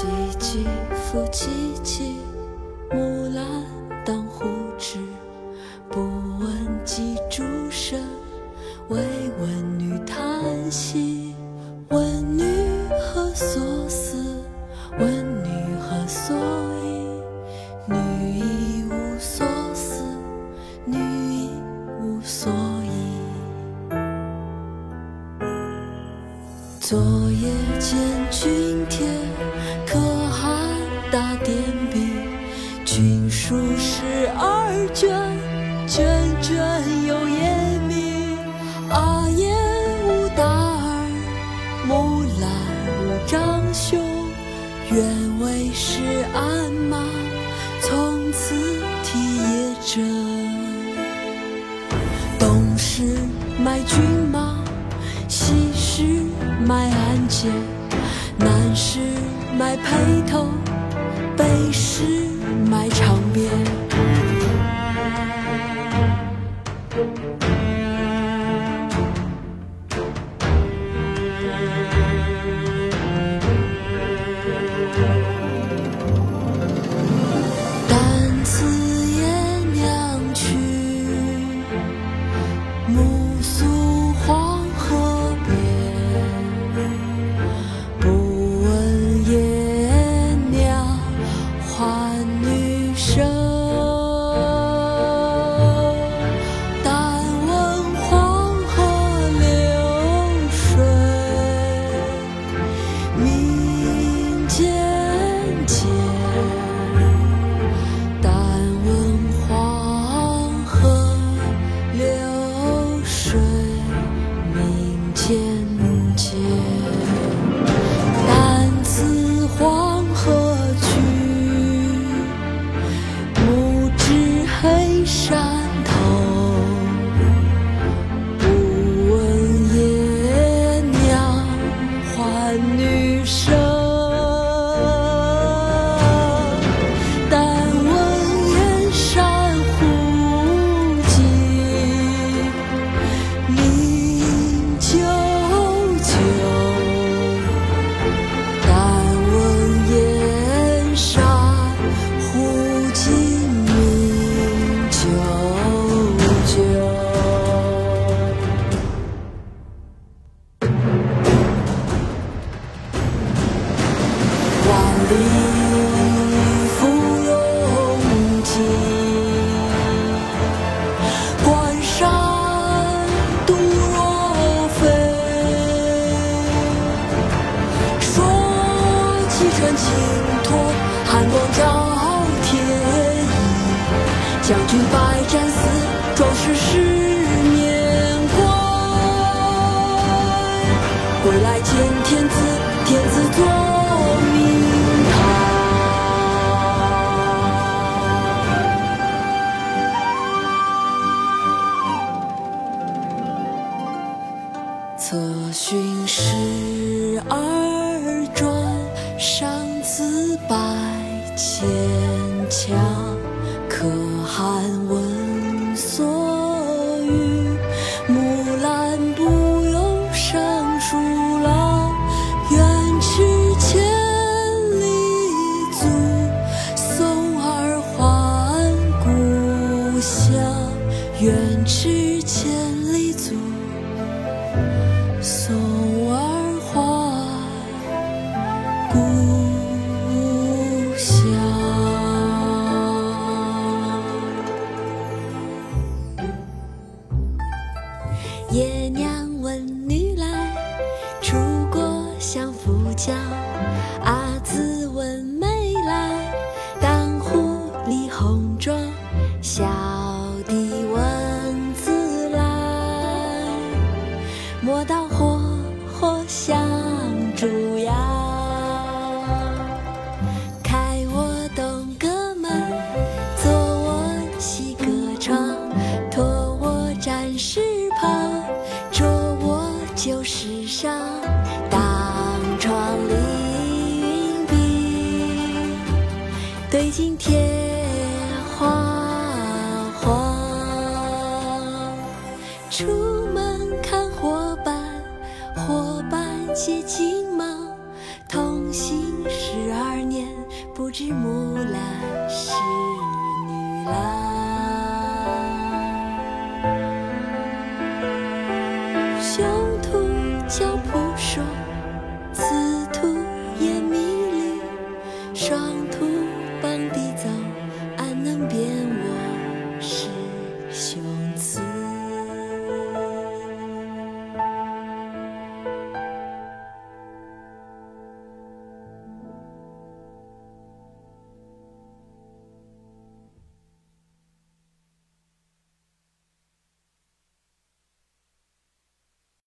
唧唧复唧唧，木兰当户织。不闻机杼声，惟闻女叹息。问女何所思愿为是鞍马，从此替爷征。东市买骏马，西市买鞍鞯，南市买辔头，北市买长鞭。百战死，故乡。愿驰千里足。送儿还故乡。爷娘问女来，出国相夫教。磨刀霍霍香烛窑。开我东阁门，坐我西阁床，脱我战士袍，着我旧时裳，当窗理云鬓，对镜贴骑马同行十二年，不知木兰是女郎。